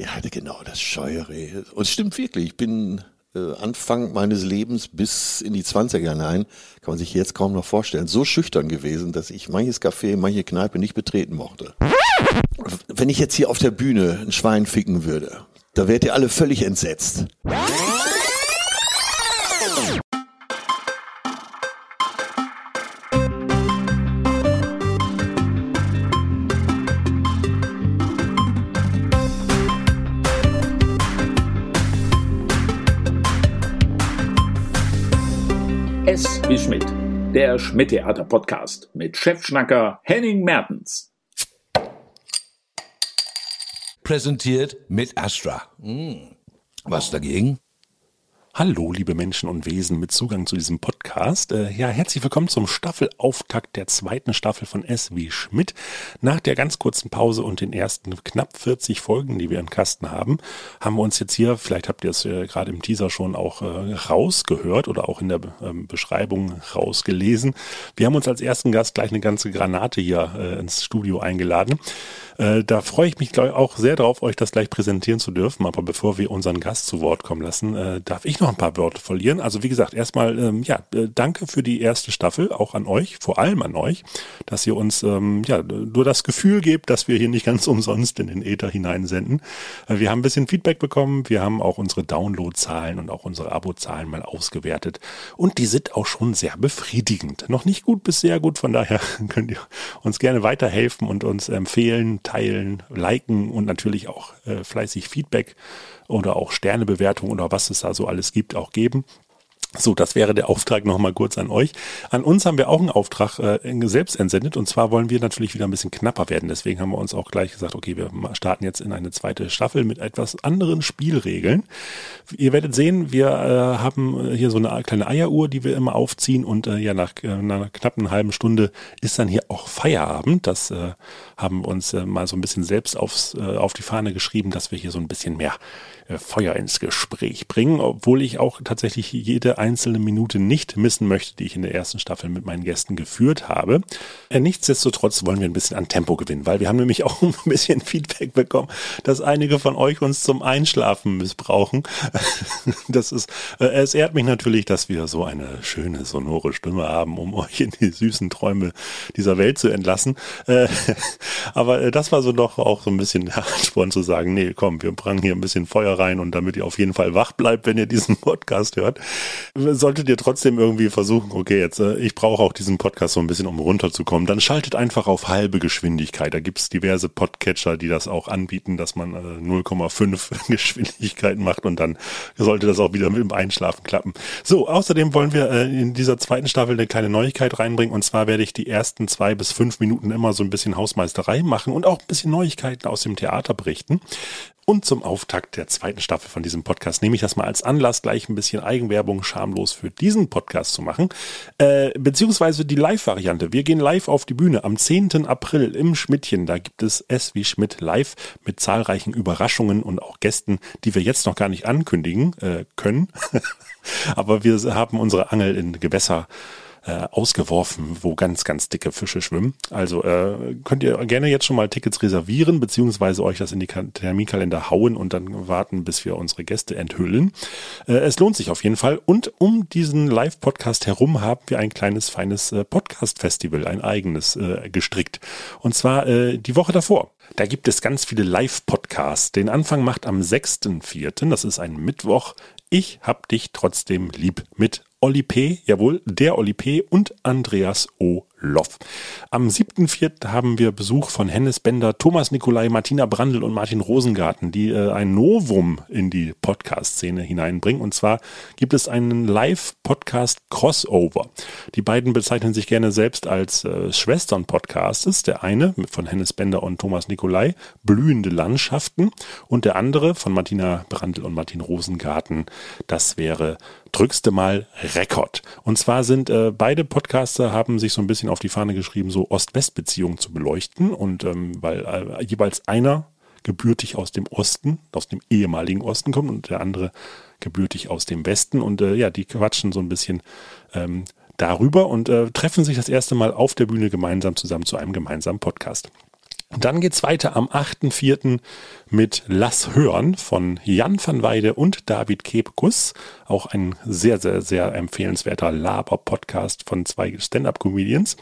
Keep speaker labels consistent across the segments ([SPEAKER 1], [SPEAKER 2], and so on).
[SPEAKER 1] Ja, genau, das Scheuere. Und es stimmt wirklich, ich bin äh, Anfang meines Lebens bis in die 20er hinein, kann man sich jetzt kaum noch vorstellen, so schüchtern gewesen, dass ich manches Café, manche Kneipe nicht betreten mochte. Wenn ich jetzt hier auf der Bühne ein Schwein ficken würde, da wärt ihr alle völlig entsetzt.
[SPEAKER 2] Der Schmidt-Theater-Podcast mit Chefschnacker Henning Mertens.
[SPEAKER 3] Präsentiert mit Astra. Hm. Was dagegen?
[SPEAKER 4] Hallo, liebe Menschen und Wesen mit Zugang zu diesem Podcast. Äh, ja, herzlich willkommen zum Staffelauftakt der zweiten Staffel von S wie Schmidt. Nach der ganz kurzen Pause und den ersten knapp 40 Folgen, die wir im Kasten haben, haben wir uns jetzt hier, vielleicht habt ihr es äh, gerade im Teaser schon auch äh, rausgehört oder auch in der ähm, Beschreibung rausgelesen. Wir haben uns als ersten Gast gleich eine ganze Granate hier ins Studio eingeladen. Äh, da freue ich mich ich, auch sehr darauf, euch das gleich präsentieren zu dürfen. Aber bevor wir unseren Gast zu Wort kommen lassen, äh, darf ich noch ein paar Worte verlieren. Also wie gesagt, erstmal ähm, ja, äh, danke für die erste Staffel, auch an euch, vor allem an euch, dass ihr uns ähm, ja nur das Gefühl gebt, dass wir hier nicht ganz umsonst in den Äther hineinsenden. Äh, wir haben ein bisschen Feedback bekommen, wir haben auch unsere Downloadzahlen und auch unsere Abozahlen mal ausgewertet und die sind auch schon sehr befriedigend. Noch nicht gut bis sehr gut, von daher könnt ihr uns gerne weiterhelfen und uns empfehlen, teilen, liken und natürlich auch äh, fleißig Feedback oder auch Sternebewertung oder was es da so alles gibt, auch geben. So, das wäre der Auftrag nochmal kurz an euch. An uns haben wir auch einen Auftrag äh, selbst entsendet und zwar wollen wir natürlich wieder ein bisschen knapper werden. Deswegen haben wir uns auch gleich gesagt, okay, wir starten jetzt in eine zweite Staffel mit etwas anderen Spielregeln. Ihr werdet sehen, wir äh, haben hier so eine kleine Eieruhr, die wir immer aufziehen und äh, ja, nach, äh, einer knappen halben Stunde ist dann hier auch Feierabend. Das äh, haben uns äh, mal so ein bisschen selbst aufs, äh, auf die Fahne geschrieben, dass wir hier so ein bisschen mehr äh, Feuer ins Gespräch bringen, obwohl ich auch tatsächlich jede einzelne Minute nicht missen möchte, die ich in der ersten Staffel mit meinen Gästen geführt habe. Äh, nichtsdestotrotz wollen wir ein bisschen an Tempo gewinnen, weil wir haben nämlich auch ein bisschen Feedback bekommen, dass einige von euch uns zum Einschlafen missbrauchen. Das ist, äh, es ehrt mich natürlich, dass wir so eine schöne, sonore Stimme haben, um euch in die süßen Träume dieser Welt zu entlassen. Aber das war so doch auch so ein bisschen der Ansporn zu sagen, nee, komm, wir bringen hier ein bisschen Feuer rein und damit ihr auf jeden Fall wach bleibt, wenn ihr diesen Podcast hört, solltet ihr trotzdem irgendwie versuchen, okay, jetzt, äh, ich brauche auch diesen Podcast so ein bisschen, um runterzukommen, dann schaltet einfach auf halbe Geschwindigkeit. Da gibt's diverse Podcatcher, die das auch anbieten, dass man äh, 0,5 Geschwindigkeiten macht und dann sollte das auch wieder mit dem Einschlafen klappen. So, außerdem wollen wir äh, in dieser zweiten Staffel eine kleine Neuigkeit reinbringen und zwar werde ich die ersten zwei bis fünf Minuten immer so ein bisschen Hausmeisterei machen und auch ein bisschen Neuigkeiten aus dem Theater berichten. Und zum Auftakt der zweiten Staffel von diesem Podcast nehme ich das mal als Anlass, gleich ein bisschen Eigenwerbung schamlos für diesen Podcast zu machen. Äh, beziehungsweise die Live-Variante. Wir gehen live auf die Bühne am 10. April im Schmidtchen. Da gibt es S wie Schmidt live mit zahlreichen Überraschungen und auch Gästen, die wir jetzt noch gar nicht ankündigen äh, können. Aber wir haben unsere Angel in Gewässer äh, ausgeworfen, wo ganz, ganz dicke Fische schwimmen. Also äh, könnt ihr gerne jetzt schon mal Tickets reservieren, beziehungsweise euch das in die Terminkalender hauen und dann warten, bis wir unsere Gäste enthüllen. Äh, es lohnt sich auf jeden Fall. Und um diesen Live-Podcast herum haben wir ein kleines, feines äh, Podcast-Festival, ein eigenes äh, gestrickt. Und zwar äh, die Woche davor. Da gibt es ganz viele Live-Podcasts. Den Anfang macht am 6.4., das ist ein Mittwoch, ich hab dich trotzdem lieb mit Olli P., jawohl, der Olli P. und Andreas O. Loff. Am 7.4. haben wir Besuch von Hennes Bender, Thomas Nikolai, Martina Brandl und Martin Rosengarten, die äh, ein Novum in die Podcast-Szene hineinbringen. Und zwar gibt es einen Live-Podcast-Crossover. Die beiden bezeichnen sich gerne selbst als äh, Schwestern-Podcasts. Der eine von Hennes Bender und Thomas Nikolai, Blühende Landschaften. Und der andere von Martina Brandl und Martin Rosengarten, das wäre Drückste mal Rekord. Und zwar sind äh, beide Podcaster haben sich so ein bisschen auf die Fahne geschrieben, so Ost-West-Beziehungen zu beleuchten. Und ähm, weil äh, jeweils einer gebürtig aus dem Osten, aus dem ehemaligen Osten kommt und der andere gebürtig aus dem Westen. Und äh, ja, die quatschen so ein bisschen ähm, darüber und äh, treffen sich das erste Mal auf der Bühne gemeinsam zusammen zu einem gemeinsamen Podcast. Dann geht's weiter am 8.4. mit Lass hören von Jan van Weide und David Kebekus. Auch ein sehr, sehr, sehr empfehlenswerter Laber-Podcast von zwei Stand-Up-Comedians.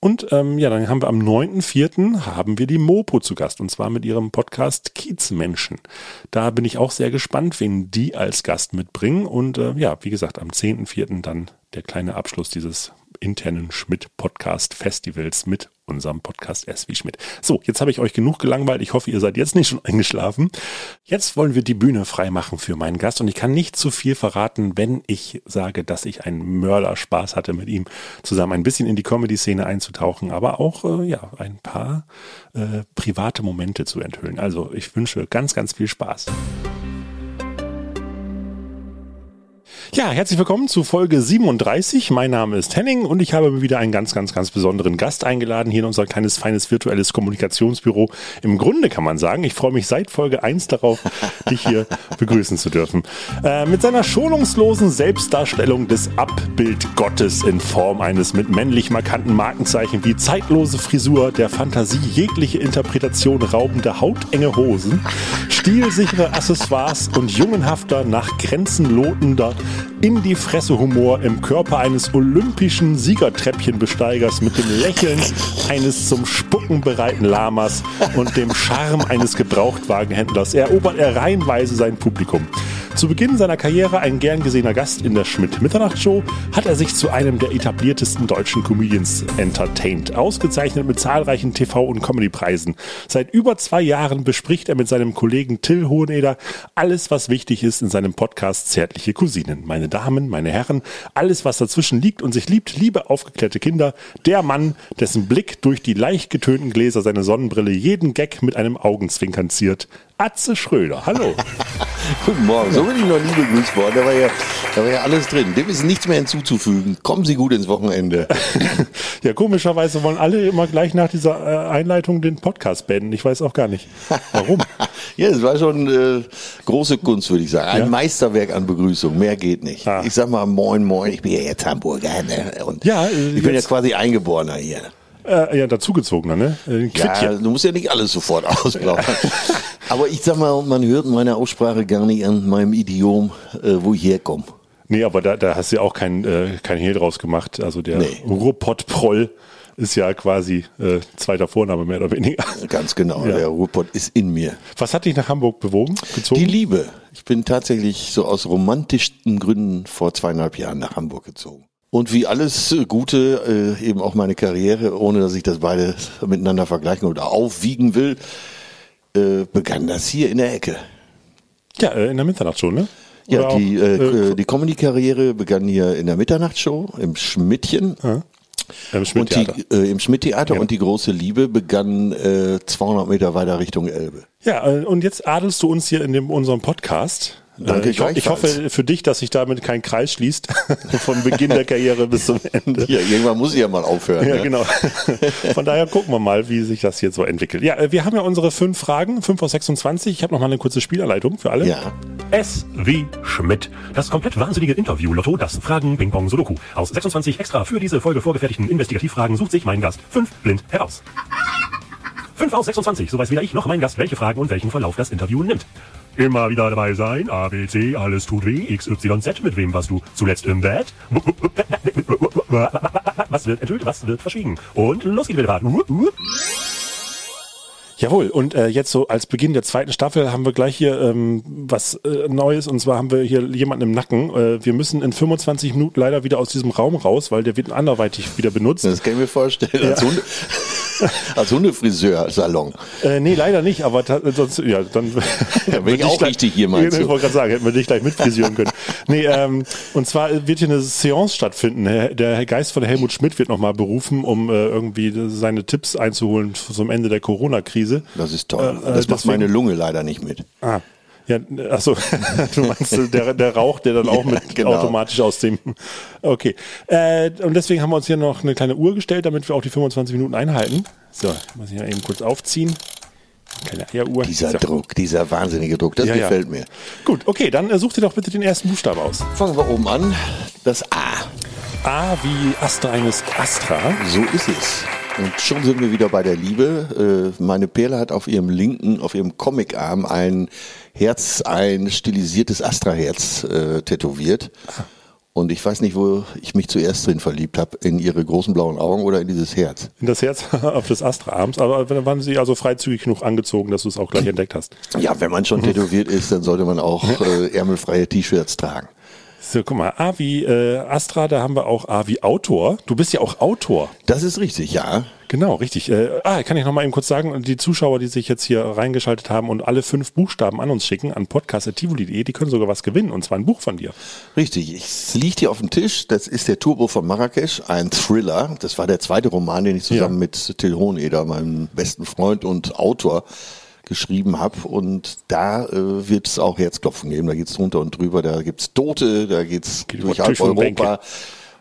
[SPEAKER 4] Und ähm, ja, dann haben wir am 9.4. haben wir die Mopo zu Gast und zwar mit ihrem Podcast Kiezmenschen. Da bin ich auch sehr gespannt, wen die als Gast mitbringen. Und äh, ja, wie gesagt, am 10.4. dann der kleine Abschluss dieses internen Schmidt-Podcast-Festivals mit unserem Podcast S wie Schmidt. So, jetzt habe ich euch genug gelangweilt. Ich hoffe, ihr seid jetzt nicht schon eingeschlafen. Jetzt wollen wir die Bühne freimachen für meinen Gast und ich kann nicht zu viel verraten, wenn ich sage, dass ich einen Mörder-Spaß hatte mit ihm zusammen ein bisschen in die Comedy-Szene einzutauchen, aber auch äh, ja ein paar äh, private Momente zu enthüllen. Also ich wünsche ganz, ganz viel Spaß. Ja, herzlich willkommen zu Folge 37. Mein Name ist Henning und ich habe mir wieder einen ganz, ganz, ganz besonderen Gast eingeladen hier in unser kleines, feines virtuelles Kommunikationsbüro. Im Grunde kann man sagen, ich freue mich seit Folge 1 darauf, dich hier begrüßen zu dürfen. Äh, mit seiner schonungslosen Selbstdarstellung des Abbildgottes in Form eines mit männlich markanten Markenzeichen wie zeitlose Frisur, der Fantasie jegliche Interpretation raubende hautenge Hosen, stilsichere Accessoires und jungenhafter, nach Grenzen lotender in die Fresse Humor im Körper eines olympischen Siegertreppchenbesteigers mit dem Lächeln eines zum Spucken bereiten Lamas und dem Charme eines Gebrauchtwagenhändlers erobert er reihenweise sein Publikum. Zu Beginn seiner Karriere ein gern gesehener Gast in der Schmidt-Mitternacht-Show, hat er sich zu einem der etabliertesten deutschen Comedians entertained, ausgezeichnet mit zahlreichen TV- und Comedypreisen. Seit über zwei Jahren bespricht er mit seinem Kollegen Till Hoheneder alles, was wichtig ist in seinem Podcast Zärtliche Cousinen. Meine Damen, meine Herren, alles, was dazwischen liegt und sich liebt, liebe aufgeklärte Kinder, der Mann, dessen Blick durch die leicht getönten Gläser seiner Sonnenbrille jeden Gag mit einem Augenzwinkern ziert. Atze Schröder, hallo.
[SPEAKER 1] Guten Morgen, so bin ich noch nie begrüßt worden. Da war, ja, da war ja alles drin. Dem ist nichts mehr hinzuzufügen. Kommen Sie gut ins Wochenende.
[SPEAKER 4] ja, komischerweise wollen alle immer gleich nach dieser äh, Einleitung den Podcast beenden. Ich weiß auch gar nicht, warum.
[SPEAKER 1] ja, es war schon äh, große Kunst, würde ich sagen. Ein
[SPEAKER 4] Ja?
[SPEAKER 1] Meisterwerk an Begrüßung. Mehr geht nicht.
[SPEAKER 4] Ah.
[SPEAKER 1] Ich sag mal Moin, Moin. Ich bin ja jetzt Hamburger. Ne? Und
[SPEAKER 4] Ja, äh,
[SPEAKER 1] ich bin ja
[SPEAKER 4] jetzt-
[SPEAKER 1] quasi Eingeborener hier.
[SPEAKER 4] Äh, ja, dazugezogener, ne? Äh,
[SPEAKER 1] Ja, du musst ja nicht alles sofort ausplaudern. Aber ich sag mal, man hört meine Aussprache gar nicht an meinem Idiom, äh, wo ich herkomme.
[SPEAKER 4] Nee, aber da, da hast du ja auch kein, äh, kein Hehl draus gemacht. Also der
[SPEAKER 1] Nee.
[SPEAKER 4] Ruhrpott-Proll ist ja quasi äh, zweiter Vorname mehr oder weniger.
[SPEAKER 1] Ganz genau.
[SPEAKER 4] Ja.
[SPEAKER 1] Der Ruhrpott ist in mir.
[SPEAKER 4] Was hat dich nach Hamburg bewogen, gezogen?
[SPEAKER 1] Die Liebe. Ich bin tatsächlich so aus romantischsten Gründen vor zweieinhalb Jahren nach Hamburg gezogen. Und wie alles äh, Gute, äh, eben auch meine Karriere, ohne dass ich das beide miteinander vergleichen oder aufwiegen will, äh, begann das hier in der Ecke.
[SPEAKER 4] ja, äh, in der Mitternacht schon, ne?
[SPEAKER 1] Ja,
[SPEAKER 4] Oder
[SPEAKER 1] die,
[SPEAKER 4] auch,
[SPEAKER 1] äh, die Comedy-Karriere begann hier in der Mitternachtsshow im Schmidtchen.
[SPEAKER 4] im
[SPEAKER 1] Und
[SPEAKER 4] Schmidt-Theater.
[SPEAKER 1] die, äh, im Schmidt-Theater
[SPEAKER 4] Ja.
[SPEAKER 1] und die große Liebe begann äh, 200 Meter weiter Richtung Elbe.
[SPEAKER 4] Ja, äh, und jetzt adelst du uns hier in dem, unserem Podcast.
[SPEAKER 1] Danke,
[SPEAKER 4] Äh, ich, ho ich hoffe für dich, dass sich damit kein Kreis schließt, vom Beginn der Karriere bis zum Ende.
[SPEAKER 1] Ja, irgendwann muss ich ja mal aufhören.
[SPEAKER 4] Ja,
[SPEAKER 1] ne?
[SPEAKER 4] genau. Von daher gucken wir mal, wie sich das jetzt so entwickelt. Ja, äh, wir haben ja unsere fünf Fragen, fünf aus 26. Ich habe noch mal eine kurze Spielanleitung für alle.
[SPEAKER 1] Ja.
[SPEAKER 5] S wie Schmidt. Das komplett wahnsinnige Interview-Lotto, das Fragen Ping Pong Sudoku. Aus 26 extra für diese Folge vorgefertigten Investigativfragen sucht sich mein Gast fünf blind heraus. 5 aus 26, so weiß weder ich noch mein Gast, welche Fragen und welchen Verlauf das Interview nimmt. Immer wieder dabei sein, A, B, C, alles tut weh, X, Y, Z, mit wem warst du zuletzt im Bett? Was wird enthüllt, was wird verschwiegen? Und los geht's wieder.
[SPEAKER 4] Jawohl, und äh, jetzt so als Beginn der zweiten Staffel haben wir gleich hier ähm, was äh, Neues und zwar haben wir hier jemanden im Nacken. Äh, wir müssen in 25 Minuten leider wieder aus diesem Raum raus, weil der wird anderweitig wieder benutzt.
[SPEAKER 1] Das kann ich mir vorstellen. Als, Hunde, als Hundefriseur-Salon.
[SPEAKER 4] Äh, nee, leider nicht, aber sonst, ja, dann
[SPEAKER 1] Ja, bin ich auch richtig hier, meinst
[SPEAKER 4] Ich wollte gerade sagen, hätten wir dich gleich mitfrisieren können. nee, ähm, und zwar wird hier eine Seance stattfinden. Der Geist von Helmut Schmidt wird nochmal berufen, um äh, irgendwie seine Tipps einzuholen zum Ende der Corona-Krise.
[SPEAKER 1] Das ist toll.
[SPEAKER 4] Äh, äh,
[SPEAKER 1] das macht
[SPEAKER 4] deswegen-
[SPEAKER 1] meine Lunge leider nicht mit.
[SPEAKER 4] Ah. Ja, achso, du meinst der, der Rauch, der dann auch
[SPEAKER 1] Ja,
[SPEAKER 4] mit
[SPEAKER 1] genau.
[SPEAKER 4] automatisch aus dem. Okay. Äh, und deswegen haben wir uns hier noch eine kleine Uhr gestellt, damit wir auch die 25 Minuten einhalten. So, muss ich ja eben kurz aufziehen. Keine Eieruhr.
[SPEAKER 1] Dieser
[SPEAKER 4] so.
[SPEAKER 1] Druck, dieser wahnsinnige Druck, das
[SPEAKER 4] Ja, ja.
[SPEAKER 1] gefällt mir.
[SPEAKER 4] Gut, okay, dann äh, such dir doch bitte den ersten Buchstaben aus.
[SPEAKER 1] Fangen wir oben an. Das A.
[SPEAKER 4] A wie Astra eines Astra.
[SPEAKER 1] So ist es. Und schon sind wir wieder bei der Liebe. Äh, Meine Perle hat auf ihrem linken, auf ihrem Comicarm ein Herz, ein stilisiertes Astra-Herz äh, tätowiert. Und ich weiß nicht, wo ich mich zuerst drin verliebt habe, in ihre großen blauen Augen oder in dieses Herz.
[SPEAKER 4] In das Herz auf des Astra-Arms, aber dann waren sie also freizügig genug angezogen, dass du es auch gleich entdeckt hast.
[SPEAKER 1] Ja, wenn man schon tätowiert ist, dann sollte man auch äh, ärmelfreie T-Shirts tragen.
[SPEAKER 4] So, guck mal, A wie äh, Astra, da haben wir auch A wie Autor. Du bist ja auch Autor.
[SPEAKER 1] Das ist richtig, ja.
[SPEAKER 4] Genau, richtig. Äh, ah, kann ich noch mal eben kurz sagen, die Zuschauer, die sich jetzt hier reingeschaltet haben und alle fünf Buchstaben an uns schicken, an podcast.tivoli.de, die können sogar was gewinnen, und zwar ein Buch von dir.
[SPEAKER 1] Richtig, es liegt hier auf dem Tisch. Das ist der Turbo von Marrakesch, ein Thriller. Das war der zweite Roman, den ich zusammen
[SPEAKER 4] Ja.
[SPEAKER 1] mit Till Hoheneder, meinem besten Freund und Autor, geschrieben habe. Und da äh, wird es auch Herzklopfen geben. Da geht's drunter und drüber. Da gibt's Tote, da geht's
[SPEAKER 4] Geht
[SPEAKER 1] durch halb Europa.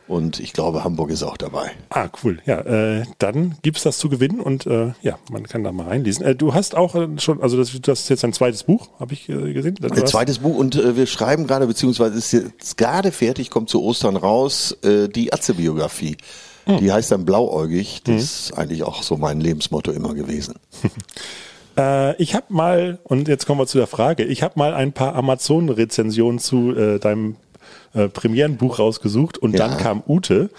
[SPEAKER 1] Und ich glaube, Hamburg ist auch dabei.
[SPEAKER 4] Ah, cool. Ja, äh, dann gibt's das zu gewinnen und äh, ja, man kann da mal reinlesen. Äh, du hast auch äh, schon, also das, das ist jetzt ein zweites Buch, habe ich äh, gesehen. Du
[SPEAKER 1] Ein zweites Buch und äh, wir schreiben gerade, beziehungsweise ist jetzt gerade fertig, kommt zu Ostern raus, äh, die Atze-Biografie.
[SPEAKER 4] Hm.
[SPEAKER 1] Die heißt dann Blauäugig. Das ist eigentlich auch so mein Lebensmotto immer gewesen.
[SPEAKER 4] Äh, ich habe mal, und jetzt kommen wir zu der Frage, ich habe mal ein paar Amazon-Rezensionen zu äh, deinem äh, Premierenbuch rausgesucht und
[SPEAKER 1] Ja.
[SPEAKER 4] dann kam Ute.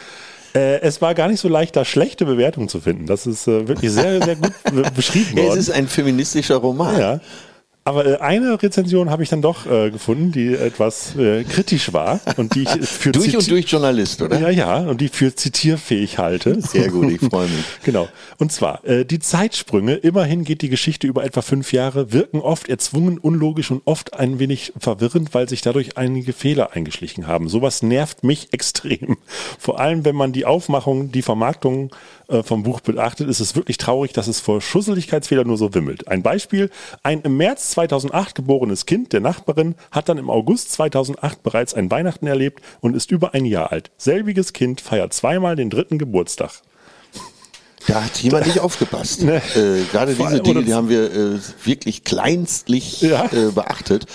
[SPEAKER 4] Äh, es war gar nicht so leicht, da schlechte Bewertungen zu finden. Das ist äh, wirklich sehr, sehr gut be- beschrieben
[SPEAKER 1] Ja, es
[SPEAKER 4] worden.
[SPEAKER 1] ist ein feministischer Roman.
[SPEAKER 4] Ja. Aber äh, eine Rezension habe ich dann doch äh, gefunden, die etwas äh, kritisch war und die ich für
[SPEAKER 1] Durch und
[SPEAKER 4] ziti-
[SPEAKER 1] durch Journalist, oder?
[SPEAKER 4] Ja, ja, und die für zitierfähig halte.
[SPEAKER 1] Sehr gut, ich freue mich.
[SPEAKER 4] Genau. Und zwar, äh, die Zeitsprünge, immerhin geht die Geschichte über etwa fünf Jahre, wirken oft erzwungen, unlogisch und oft ein wenig verwirrend, weil sich dadurch einige Fehler eingeschlichen haben. Sowas nervt mich extrem. Vor allem, wenn man die Aufmachung, die Vermarktung äh, vom Buch beachtet, ist es wirklich traurig, dass es vor Schusseligkeitsfehlern nur so wimmelt. Ein Beispiel, ein im März 2008 geborenes Kind der Nachbarin hat dann im August 2008 bereits ein Weihnachten erlebt und ist über ein Jahr alt. Selbiges Kind feiert zweimal den dritten Geburtstag.
[SPEAKER 1] Da hat jemand nicht aufgepasst.
[SPEAKER 4] Nee.
[SPEAKER 1] Äh, gerade diese Dinge, die haben wir äh, wirklich kleinstlich
[SPEAKER 4] Ja.
[SPEAKER 1] äh, beachtet.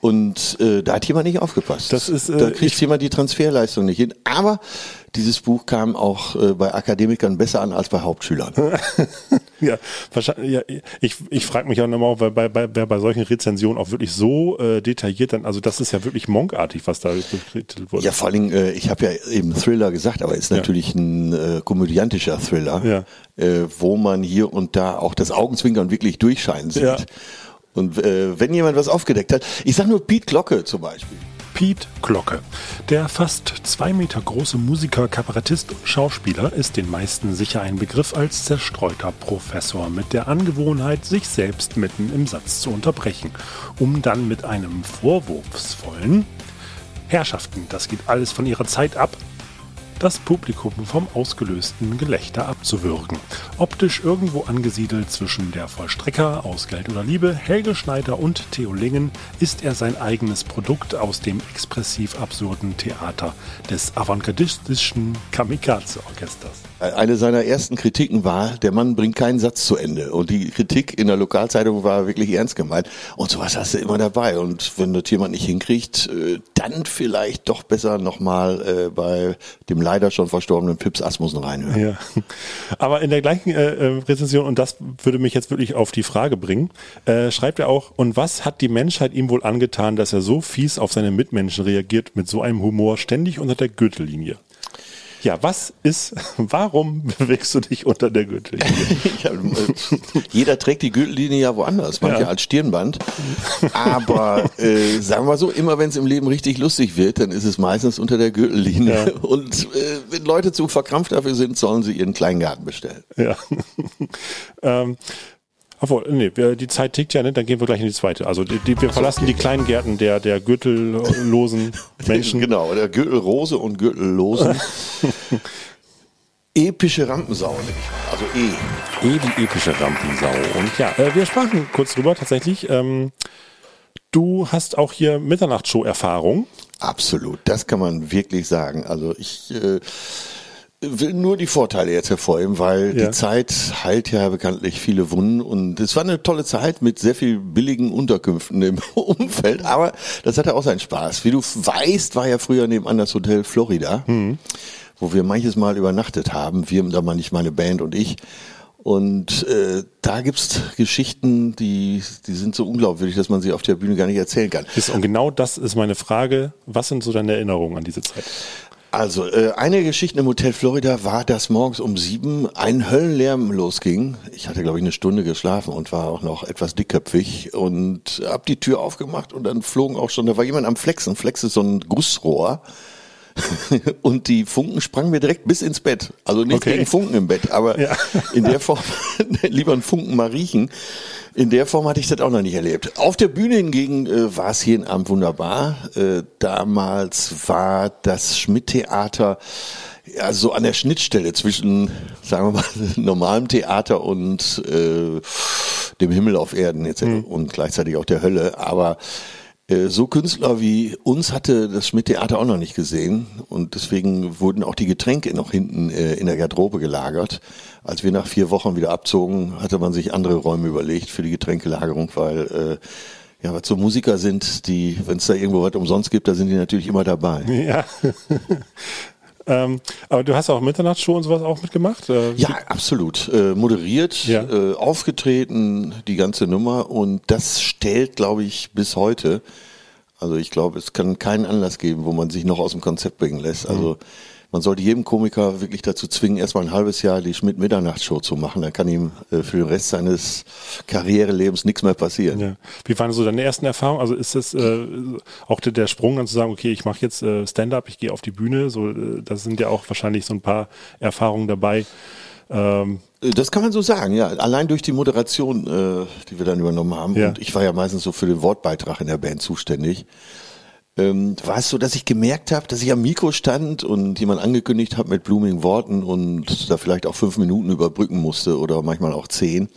[SPEAKER 1] Und äh, da hat jemand nicht aufgepasst.
[SPEAKER 4] Das ist, äh,
[SPEAKER 1] da kriegt jemand die Transferleistung nicht hin. Aber dieses Buch kam auch äh, bei Akademikern besser an als bei Hauptschülern.
[SPEAKER 4] Ja, wahrscheinlich, ja ich, ich frage mich auch nochmal, weil bei, bei, wer bei solchen Rezensionen auch wirklich so äh, detailliert dann, also das ist ja wirklich monkartig, was da betitelt wurde.
[SPEAKER 1] Ja, vor allen Dingen, äh, ich habe ja eben Thriller gesagt, aber es ist natürlich ein äh, komödiantischer Thriller,
[SPEAKER 4] Ja.
[SPEAKER 1] äh, wo man hier und da auch das Augenzwinkern wirklich durchscheinen sieht.
[SPEAKER 4] Ja.
[SPEAKER 1] Und äh, wenn jemand was aufgedeckt hat, ich sag nur Piet Glocke zum Beispiel.
[SPEAKER 4] Piet Glocke. Der fast zwei Meter große Musiker, Kabarettist und Schauspieler ist den meisten sicher ein Begriff als zerstreuter Professor mit der Angewohnheit, sich selbst mitten im Satz zu unterbrechen, um dann mit einem vorwurfsvollen Herrschaften, das geht alles von ihrer Zeit ab, das Publikum vom ausgelösten Gelächter abzuwürgen. Optisch irgendwo angesiedelt zwischen der Vollstrecker aus Geld oder Liebe, Helge Schneider und Theo Lingen, ist er sein eigenes Produkt aus dem expressiv-absurden Theater des avantgardistischen Kamikaze-Orchesters.
[SPEAKER 1] Eine seiner ersten Kritiken war, der Mann bringt keinen Satz zu Ende. Und die Kritik in der Lokalzeitung war wirklich ernst gemeint. Und sowas hast du immer dabei. Und wenn das jemand nicht hinkriegt, äh, dann vielleicht doch besser nochmal äh, bei dem leider schon verstorbenen Pips Asmussen reinhören.
[SPEAKER 4] Ja. Aber in der gleichen äh, äh, Rezension, und das würde mich jetzt wirklich auf die Frage bringen, äh, schreibt er auch, und was hat die Menschheit ihm wohl angetan, dass er so fies auf seine Mitmenschen reagiert, mit so einem Humor ständig unter der Gürtellinie? Ja, was ist, warum bewegst du dich unter der Gürtellinie?
[SPEAKER 1] Ja, äh, jeder trägt die Gürtellinie ja woanders, manche
[SPEAKER 4] Ja.
[SPEAKER 1] als Stirnband. Aber äh, sagen wir so, immer wenn es im Leben richtig lustig wird, dann ist es meistens unter der Gürtellinie.
[SPEAKER 4] Ja.
[SPEAKER 1] Und äh, wenn Leute zu verkrampft dafür sind, sollen sie ihren Kleingarten bestellen.
[SPEAKER 4] Ja. ähm, obwohl, nee, wir, die Zeit tickt ja, ne? dann gehen wir gleich in die zweite. Also die, die, wir verlassen die kleinen Gärten der, der gürtellosen Menschen.
[SPEAKER 1] Genau, der Gürtelrose und Gürtellosen. Epische Rampensau, nämlich. also E.
[SPEAKER 4] Eh die epische Rampensau. Und ja, äh, wir sprachen kurz drüber tatsächlich. Ähm, du hast auch hier Mitternachtsshow-Erfahrung.
[SPEAKER 1] Absolut, das kann man wirklich sagen. Also ich äh, will nur die Vorteile jetzt hervorheben, weil
[SPEAKER 4] Ja.
[SPEAKER 1] die Zeit heilt ja bekanntlich viele Wunden und es war eine tolle Zeit mit sehr viel billigen Unterkünften im Umfeld, aber das hatte auch seinen Spaß. Wie du weißt, war ja früher nebenan das Hotel Florida.
[SPEAKER 4] Mhm.
[SPEAKER 1] wo wir manches Mal übernachtet haben. Wir, da meine ich meine Band und ich. Und äh, da gibt's Geschichten, die, die sind so unglaubwürdig, dass man sie auf der Bühne gar nicht erzählen kann.
[SPEAKER 4] Und genau das ist meine Frage. Was sind so deine Erinnerungen an diese Zeit?
[SPEAKER 1] Also, äh, eine Geschichte im Hotel Florida war, dass morgens um sieben ein Höllenlärm losging. Ich hatte, glaube ich, eine Stunde geschlafen und war auch noch etwas dickköpfig und hab die Tür aufgemacht und dann flogen auch schon, da war jemand am Flexen. Flex ist so ein Gussrohr. und die Funken sprangen mir direkt bis ins Bett. Also nicht
[SPEAKER 4] Okay.
[SPEAKER 1] gegen Funken im Bett, aber
[SPEAKER 4] Ja.
[SPEAKER 1] in der Form lieber einen Funken mal riechen. In der Form hatte ich das auch noch nicht erlebt. Auf der Bühne hingegen äh, war es jeden Abend wunderbar. Äh, damals war das Schmidt-Theater ja, so an der Schnittstelle zwischen, sagen wir mal, normalem Theater und äh, dem Himmel auf Erden jetzt und gleichzeitig auch der Hölle. Aber so Künstler wie uns hatte das Schmidt-Theater auch noch nicht gesehen und deswegen wurden auch die Getränke noch hinten äh, in der Garderobe gelagert. Als wir nach vier Wochen wieder abzogen, hatte man sich andere Räume überlegt für die Getränkelagerung, weil äh, ja, was so Musiker sind, die, wenn es da irgendwo was umsonst gibt, da sind die natürlich immer dabei.
[SPEAKER 4] Ja. ähm, aber du hast auch Mitternachtsshow und sowas auch mitgemacht? Äh,
[SPEAKER 1] Ja, absolut. Äh, moderiert,
[SPEAKER 4] Ja.
[SPEAKER 1] äh, aufgetreten, die ganze Nummer. Und das stellt, glaube ich, bis heute. Also ich glaube, es kann keinen Anlass geben, wo man sich noch aus dem Konzept bringen lässt. Also man sollte jedem Komiker wirklich dazu zwingen, erstmal ein halbes Jahr die Schmidt-Mitternachtsshow zu machen. Dann kann ihm äh, für den Rest seines Karrierelebens nichts mehr passieren.
[SPEAKER 4] Ja. Wie waren so deine ersten Erfahrungen? Also ist das äh, auch der, der Sprung dann zu sagen, okay, ich mache jetzt äh, Stand-up, ich gehe auf die Bühne, so äh, da sind ja auch wahrscheinlich so ein paar Erfahrungen dabei. Ähm,
[SPEAKER 1] Äh, Das kann man so sagen, ja. Allein durch die Moderation, äh, die wir dann übernommen haben,
[SPEAKER 4] Ja.
[SPEAKER 1] und ich war ja meistens so für den Wortbeitrag in der Band zuständig, ähm, war es so, dass ich gemerkt habe, dass ich am Mikro stand und jemand angekündigt hat mit blumigen Worten und da vielleicht auch fünf Minuten überbrücken musste oder manchmal auch zehn,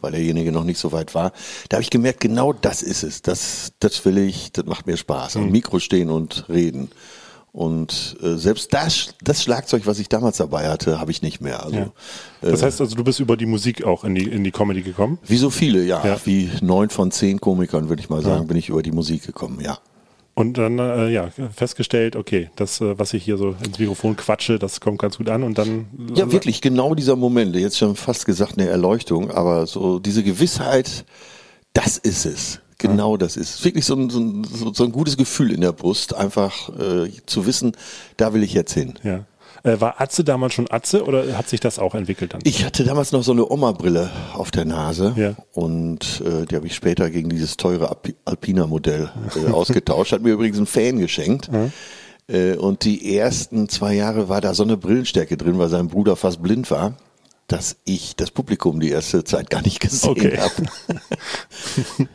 [SPEAKER 1] weil derjenige noch nicht so weit war. Da habe ich gemerkt, genau das ist es. Das, das will ich, das macht mir Spaß. Am Mikro stehen und reden. Und äh, selbst das, das Schlagzeug, was ich damals dabei hatte, habe ich nicht mehr. Also,
[SPEAKER 4] ja. Das heißt also, du bist über die Musik auch in die, in die Comedy gekommen?
[SPEAKER 1] Wie so viele, ja.
[SPEAKER 4] Ja.
[SPEAKER 1] Wie neun von zehn Komikern, würde ich mal sagen, bin ich über die Musik gekommen, ja.
[SPEAKER 4] Und dann äh, ja festgestellt, okay, das, äh, was ich hier so ins Mikrofon quatsche, das kommt ganz gut an und dann
[SPEAKER 1] Ja, wirklich, genau dieser Moment, jetzt schon fast gesagt eine Erleuchtung, aber so diese Gewissheit, das ist es. Genau das ist es. Wirklich so ein, so, ein, so ein gutes Gefühl in der Brust, einfach äh, zu wissen, da will ich jetzt hin.
[SPEAKER 4] Ja. Äh, war Atze damals schon Atze oder hat sich das auch entwickelt dann?
[SPEAKER 1] Ich hatte damals noch so eine Oma-Brille auf der Nase
[SPEAKER 4] Ja.
[SPEAKER 1] und äh, die habe ich später gegen dieses teure Alpi- Alpina-Modell äh, ausgetauscht. Hat mir übrigens ein Fan geschenkt. Äh, und die ersten zwei Jahre war da so eine Brillenstärke drin, weil sein Bruder fast blind war, dass ich das Publikum die erste Zeit gar nicht gesehen
[SPEAKER 4] Okay.
[SPEAKER 1] habe.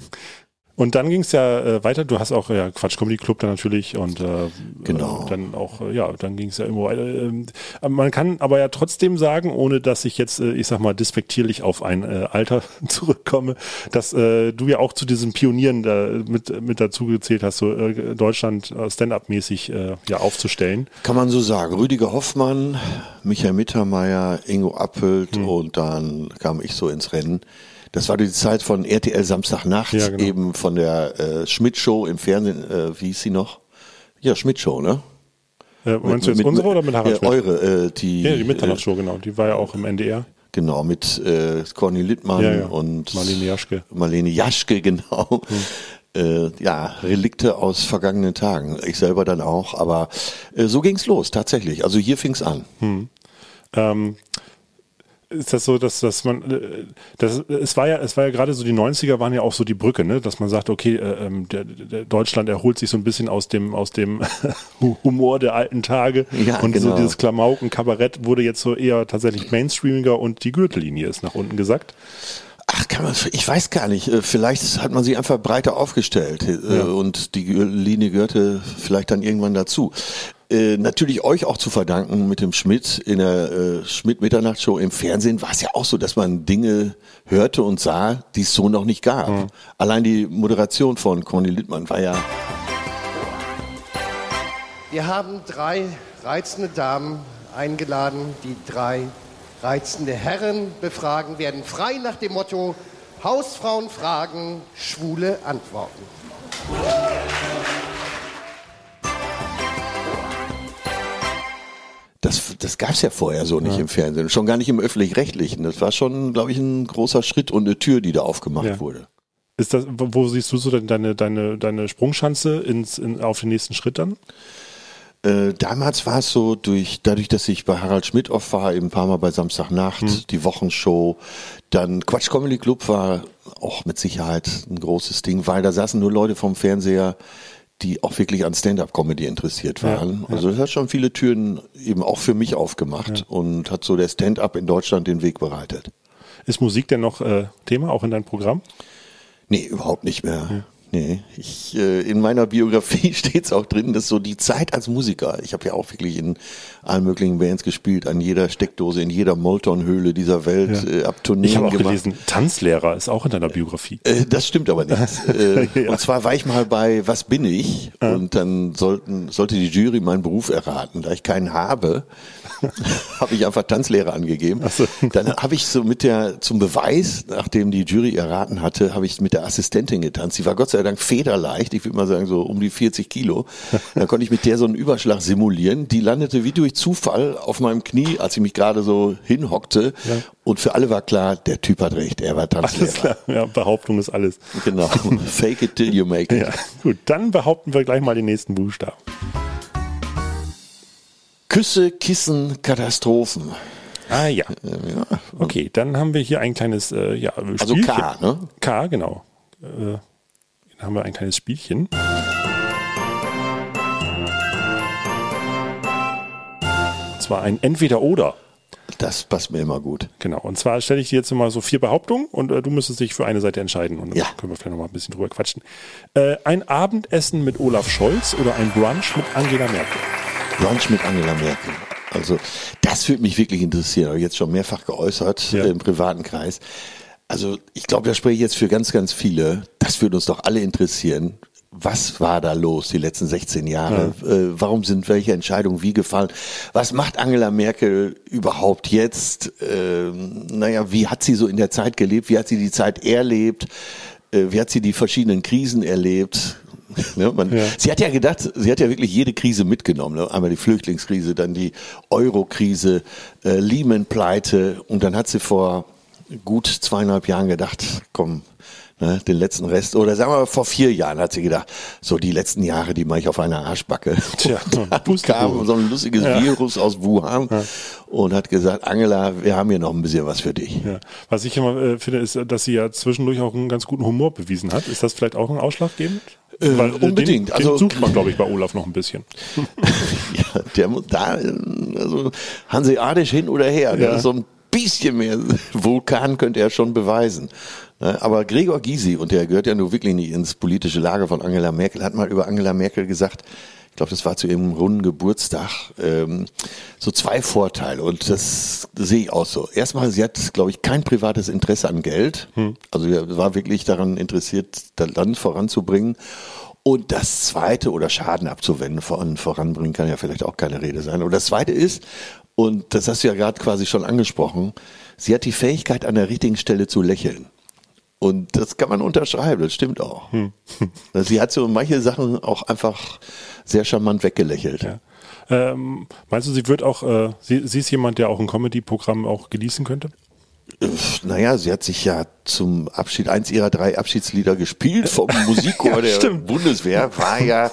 [SPEAKER 4] Und dann ging es ja äh, weiter. Du hast auch ja, Quatsch Comedy Club dann natürlich und äh,
[SPEAKER 1] Genau.
[SPEAKER 4] äh, dann auch äh, ja, dann ging es ja immer weiter. Ähm, man kann aber ja trotzdem sagen, ohne dass ich jetzt äh, ich sag mal despektierlich auf ein äh, Alter zurückkomme, dass äh, du ja auch zu diesen Pionieren da mit mit dazu gezählt hast, so äh, Deutschland äh, Stand-up mäßig äh, ja aufzustellen.
[SPEAKER 1] Kann man so sagen. Rüdiger Hoffmann, Michael Mittermeier, Ingo Appelt
[SPEAKER 4] Hm.
[SPEAKER 1] und dann kam ich so ins Rennen. Das war die Zeit von RTL Samstagnacht,
[SPEAKER 4] Ja, genau.
[SPEAKER 1] eben von der äh, Schmidt-Show im Fernsehen, äh, wie hieß sie noch? Ja, Schmidt-Show, ne?
[SPEAKER 4] Äh, meinst du jetzt unsere oder mit Harald Schmidt?
[SPEAKER 1] Eure, äh, die,
[SPEAKER 4] Ja, die
[SPEAKER 1] äh,
[SPEAKER 4] Mitternachtsshow, genau. Die war ja auch im NDR.
[SPEAKER 1] genau, mit äh, Corny Littmann
[SPEAKER 4] Ja, ja.
[SPEAKER 1] und
[SPEAKER 4] Marlene Jaschke.
[SPEAKER 1] Marlene Jaschke, genau. Äh, ja, Relikte aus vergangenen Tagen. Ich selber dann auch, aber äh, so ging's los, tatsächlich. Also hier fing's an.
[SPEAKER 4] Ähm, ist das so, dass, dass man, äh, das, es war ja, es war ja gerade so, die 90er waren ja auch so die Brücke, ne? dass man sagt, okay, äh, ähm, der, der Deutschland erholt sich so ein bisschen aus dem, aus dem Humor der alten Tage
[SPEAKER 1] Ja,
[SPEAKER 4] und so
[SPEAKER 1] genau.
[SPEAKER 4] dieses Klamauken, Kabarett wurde jetzt so eher tatsächlich mainstreamiger und die Gürtellinie ist nach unten gesackt.
[SPEAKER 1] Ach, kann man, ich weiß gar nicht. äh, Vielleicht hat man sie einfach breiter aufgestellt äh, und die Linie gehörte vielleicht dann irgendwann dazu. Äh, natürlich euch auch zu verdanken mit dem Schmidt in der äh, Schmidt-Mitternachtsshow im Fernsehen war es ja auch so, dass man Dinge hörte und sah, die es so noch nicht gab. Allein die Moderation von Conny Littmann war ja
[SPEAKER 6] Wir haben drei reizende Damen eingeladen, die drei reizende Herren befragen werden, frei nach dem Motto Hausfrauen fragen, Schwule antworten.
[SPEAKER 1] Das, das gab's ja vorher so nicht im Fernsehen, schon gar nicht im öffentlich-rechtlichen. Das war schon, glaube ich, ein großer Schritt und eine Tür, die da aufgemacht
[SPEAKER 4] Ja.
[SPEAKER 1] wurde.
[SPEAKER 4] Ist das, wo siehst du so denn deine, deine, deine Sprungschanze ins, in, auf den nächsten Schritt dann?
[SPEAKER 1] Äh, damals war es so, durch, dadurch, dass ich bei Harald Schmidt oft war, eben ein paar Mal bei Samstagnacht,
[SPEAKER 4] Hm.
[SPEAKER 1] die Wochenshow, dann Quatsch Comedy Club war auch mit Sicherheit ein großes Ding, weil da saßen nur Leute vom Fernseher, die auch wirklich an Stand-up-Comedy interessiert waren. Also das hat schon viele Türen eben auch für mich aufgemacht und hat so der Stand-up in Deutschland den Weg bereitet.
[SPEAKER 4] Ist Musik denn noch äh, Thema, auch in deinem Programm?
[SPEAKER 1] Nee, überhaupt nicht mehr. Nee, ich, äh, in meiner Biografie steht es auch drin, dass so die Zeit als Musiker, ich habe ja auch wirklich in allen möglichen Bands gespielt, an jeder Steckdose, in jeder Molton-Höhle dieser Welt,
[SPEAKER 4] Ja.
[SPEAKER 1] äh, ab Tourneen
[SPEAKER 4] Ich habe auch
[SPEAKER 1] gemacht.
[SPEAKER 4] gelesen, Tanzlehrer ist auch in deiner Biografie.
[SPEAKER 1] Äh, das stimmt aber nicht. äh,
[SPEAKER 4] Ja.
[SPEAKER 1] Und zwar war ich mal bei Was bin ich? Und dann sollten, sollte die Jury meinen Beruf erraten. Da ich keinen habe, habe ich einfach Tanzlehrer angegeben.
[SPEAKER 4] So.
[SPEAKER 1] Dann habe ich so mit der, zum Beweis, nachdem die Jury erraten hatte, habe ich mit der Assistentin getanzt. Die war Gott sei Dank federleicht, ich würde mal sagen so um die 40 Kilo. Dann konnte ich mit der so einen Überschlag simulieren. Die landete wie durch Zufall auf meinem Knie, als ich mich gerade so hinhockte. Und für alle war klar, der Typ hat recht, er war Tanzlehrer.
[SPEAKER 4] Alles klar, ja, Behauptung ist alles.
[SPEAKER 1] Genau. Fake it till you make it.
[SPEAKER 4] Ja, gut, dann behaupten wir gleich mal den nächsten Buchstaben.
[SPEAKER 1] Küsse, Kissen, Katastrophen.
[SPEAKER 4] Ah ja.
[SPEAKER 1] Ja.
[SPEAKER 4] Okay, dann haben wir hier ein kleines äh, ja, Spielchen.
[SPEAKER 1] Also K, ne?
[SPEAKER 4] K, genau. Äh, dann haben wir ein kleines Spielchen. Und zwar ein Entweder-Oder.
[SPEAKER 1] Das passt mir immer gut.
[SPEAKER 4] Genau. Und zwar stelle ich dir jetzt mal so vier Behauptungen und äh, du müsstest dich für eine Seite entscheiden. Und dann
[SPEAKER 1] Ja.
[SPEAKER 4] können wir vielleicht noch mal ein bisschen drüber quatschen. Äh, ein Abendessen mit Olaf Scholz oder ein Brunch mit Angela Merkel?
[SPEAKER 1] Brunch mit Angela Merkel. Also, das würde mich wirklich interessieren. Habe ich jetzt schon mehrfach geäußert
[SPEAKER 4] Ja.
[SPEAKER 1] im privaten Kreis. Also, ich glaube, da spreche ich jetzt für ganz, ganz viele. Das würde uns doch alle interessieren. Was war da los die letzten 16 Jahre? Äh, warum sind welche Entscheidungen wie gefallen? Was macht Angela Merkel überhaupt jetzt? Ähm, naja, wie hat sie so in der Zeit gelebt? Wie hat sie die Zeit erlebt? Äh, wie hat sie die verschiedenen Krisen erlebt? Ne, man,
[SPEAKER 4] Ja.
[SPEAKER 1] Sie hat ja gedacht, sie hat ja wirklich jede Krise mitgenommen. Ne? Einmal die Flüchtlingskrise, dann die Euro-Krise, äh, Lehman-Pleite und dann hat sie vor gut zweieinhalb Jahren gedacht, komm, ne, den letzten Rest, oder sagen wir mal, vor vier Jahren hat sie gedacht, so die letzten Jahre, die mache ich auf einer Arschbacke.
[SPEAKER 4] Tja,
[SPEAKER 1] und kam so ein lustiges Virus aus Wuhan und hat gesagt, Angela, wir haben hier noch ein bisschen was für dich.
[SPEAKER 4] Ja. Was ich immer äh, finde, ist, dass sie ja zwischendurch auch einen ganz guten Humor bewiesen hat. Ist das vielleicht auch ein Ausschlaggebend?
[SPEAKER 1] Äh,
[SPEAKER 4] Weil,
[SPEAKER 1] unbedingt.
[SPEAKER 4] Den,
[SPEAKER 1] Also-
[SPEAKER 4] den sucht man, glaube ich, bei Olaf noch ein bisschen.
[SPEAKER 1] Ja, der muss da, also hanseatisch hin oder her,
[SPEAKER 4] Ja.
[SPEAKER 1] das ist so ein bisschen mehr Vulkan könnte er schon beweisen. Ne, Aber Gregor Gysi, und der gehört ja nur wirklich nicht ins politische Lager von Angela Merkel, hat mal über Angela Merkel gesagt, ich glaube, das war zu ihrem runden Geburtstag, ähm, so zwei Vorteile und das sehe ich auch so. Erstmal, sie hat, glaube ich, kein privates Interesse an Geld, also sie war wirklich daran interessiert, das Land voranzubringen. Und das Zweite, oder Schaden abzuwenden, voran, voranbringen kann ja vielleicht auch keine Rede sein. Und das Zweite ist, und das hast du ja gerade quasi schon angesprochen, sie hat die Fähigkeit, an der richtigen Stelle zu lächeln. Und das kann man unterschreiben, das stimmt auch. Sie hat so manche Sachen auch einfach sehr charmant weggelächelt.
[SPEAKER 4] Ja. Ähm, meinst du, sie wird auch, äh, sie, sie ist jemand, der auch ein Comedy-Programm auch genießen könnte?
[SPEAKER 1] Naja, sie hat sich ja zum Abschied, eins ihrer drei Abschiedslieder gespielt vom Musikchor
[SPEAKER 4] Ja,
[SPEAKER 1] der. Bundeswehr, war ja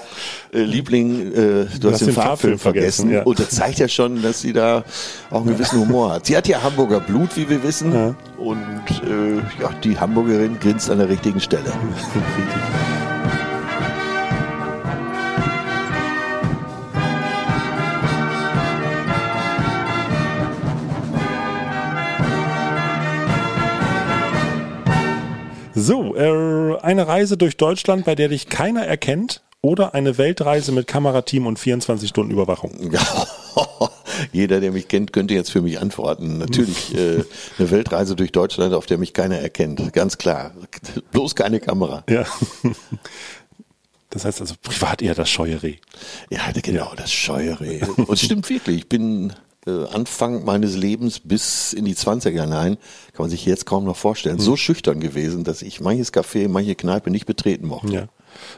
[SPEAKER 1] äh, Liebling, äh, du hast den, Farbfilm vergessen.
[SPEAKER 4] ja.
[SPEAKER 1] Und das zeigt ja schon, dass sie da auch einen gewissen Humor hat. Sie hat ja Hamburger Blut, wie wir wissen. Und äh, ja, die Hamburgerin grinst an der richtigen Stelle.
[SPEAKER 4] So, äh, eine Reise durch Deutschland, bei der dich keiner erkennt oder eine Weltreise mit Kamerateam und 24 Stunden Überwachung?
[SPEAKER 1] Ja, jeder, der mich kennt, könnte jetzt für mich antworten. Natürlich äh, eine Weltreise durch Deutschland, auf der mich keiner erkennt. Ganz klar. Bloß keine Kamera.
[SPEAKER 4] Ja. Das heißt also privat eher das scheue Reh.
[SPEAKER 1] Ja, genau, das Scheuere. Und es stimmt wirklich. Ich bin äh, Anfang meines Lebens bis in die 20er hinein, kann man sich jetzt kaum noch vorstellen, so schüchtern gewesen, dass ich manches Café, manche Kneipe nicht betreten mochte.
[SPEAKER 4] Ja.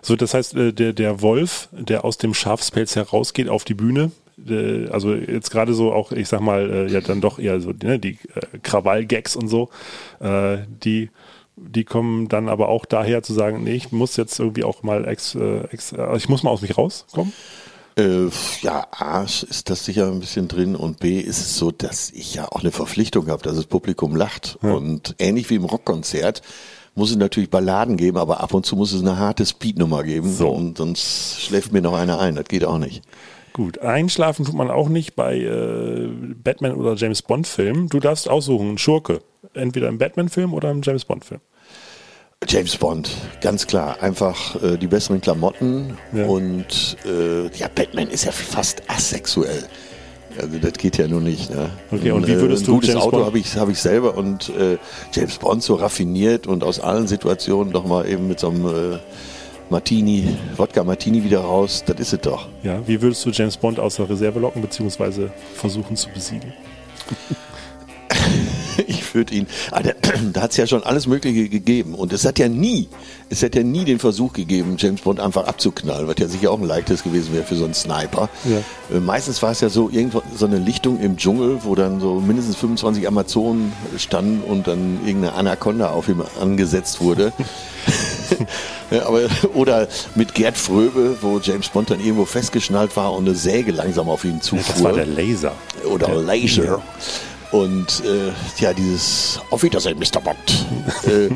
[SPEAKER 4] So, das heißt, äh, der, der Wolf, der aus dem Schafspelz herausgeht auf die Bühne, äh, also jetzt gerade so auch, ich sag mal, ja dann doch eher so ne, die Krawall-Gags und so, die die kommen dann aber auch daher zu sagen, nee, ich muss jetzt irgendwie auch mal ex, ex ich muss mal aus mich rauskommen.
[SPEAKER 1] Äh, ja, A ist das sicher ein bisschen drin und B ist es so, dass ich ja auch eine Verpflichtung habe, dass das Publikum lacht. Und ähnlich wie im Rockkonzert muss es natürlich Balladen geben, aber ab und zu muss es eine harte Speednummer geben.
[SPEAKER 4] So.
[SPEAKER 1] Und sonst schläft mir noch einer ein. Das geht auch nicht.
[SPEAKER 4] Gut, einschlafen tut man auch nicht bei äh, Batman oder James Bond Filmen. Du darfst aussuchen, einen Schurke, entweder im Batman Film oder im James Bond Film.
[SPEAKER 1] James Bond, ganz klar. Einfach äh, die besseren Klamotten
[SPEAKER 4] Ja.
[SPEAKER 1] und äh, ja, Batman ist ja fast asexuell. Also das geht ja nur nicht. Ne?
[SPEAKER 4] Okay, und wie würdest
[SPEAKER 1] ein
[SPEAKER 4] du
[SPEAKER 1] gutes
[SPEAKER 4] James
[SPEAKER 1] Auto
[SPEAKER 4] Bond-
[SPEAKER 1] habe ich, hab ich selber und äh, James Bond so raffiniert und aus allen Situationen doch mal eben mit so einem äh, Martini, Wodka Martini wieder raus. Das ist es doch.
[SPEAKER 4] Ja, wie würdest du James Bond aus der Reserve locken, beziehungsweise versuchen zu besiegen?
[SPEAKER 1] Würde ihn, ah, da, hat es ja schon alles Mögliche gegeben und es hat ja nie, es hat ja nie den Versuch gegeben, James Bond einfach abzuknallen, was ja sicher auch ein leichtes gewesen wäre für so einen Sniper.
[SPEAKER 4] Ja.
[SPEAKER 1] Äh, Meistens war es ja so irgendwo so eine Lichtung im Dschungel, wo dann so mindestens 25 Amazonen standen und dann irgendeine Anaconda auf ihm angesetzt wurde. Ja, aber, oder mit Gerd Fröbe, wo James Bond dann irgendwo festgeschnallt war und eine Säge langsam auf ihn zufuhr
[SPEAKER 4] Das war der Laser.
[SPEAKER 1] oder
[SPEAKER 4] Der-
[SPEAKER 1] Laser. Und äh, ja, dieses Auf Wiedersehen, Mr. Bond. äh, äh,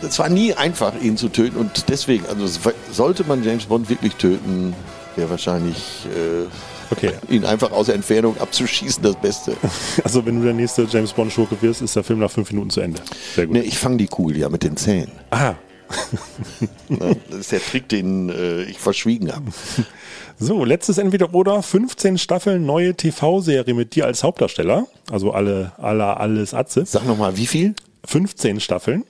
[SPEAKER 1] das war nie einfach, ihn zu töten. Und deswegen, also es- sollte man James Bond wirklich töten, wäre wahrscheinlich äh,
[SPEAKER 4] Okay.
[SPEAKER 1] ihn einfach aus der Entfernung abzuschießen das Beste.
[SPEAKER 4] Also wenn du der nächste James Bond Schurke wirst, ist der Film nach fünf Minuten zu Ende. Sehr gut.
[SPEAKER 1] ne, ich fange die Kugel ja mit den Zähnen.
[SPEAKER 4] Ah?
[SPEAKER 1] Das ist der Trick, den äh, ich verschwiegen habe.
[SPEAKER 4] so, letztes Entweder-Oder, 15 Staffeln, neue TV-Serie mit dir als Hauptdarsteller. Also alle, alle, alles Atze.
[SPEAKER 1] Sag nochmal, wie viel?
[SPEAKER 4] 15 Staffeln.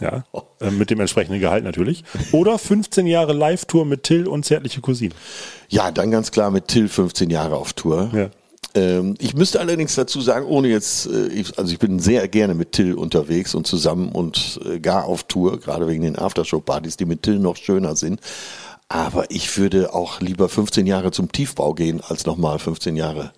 [SPEAKER 4] Ja, äh, mit dem entsprechenden Gehalt natürlich. Oder 15 Jahre Live-Tour mit Till und zärtliche Cousine.
[SPEAKER 1] Ja, dann ganz klar mit Till 15 Jahre auf Tour.
[SPEAKER 4] Ja.
[SPEAKER 1] Ähm, ich müsste allerdings dazu sagen, ohne jetzt, äh, also ich bin sehr gerne mit Till unterwegs und zusammen und äh, gar auf Tour, gerade wegen den Aftershow-Partys, die mit Till noch schöner sind. Aber ich würde auch lieber 15 Jahre zum Tiefbau gehen, als nochmal 15 Jahre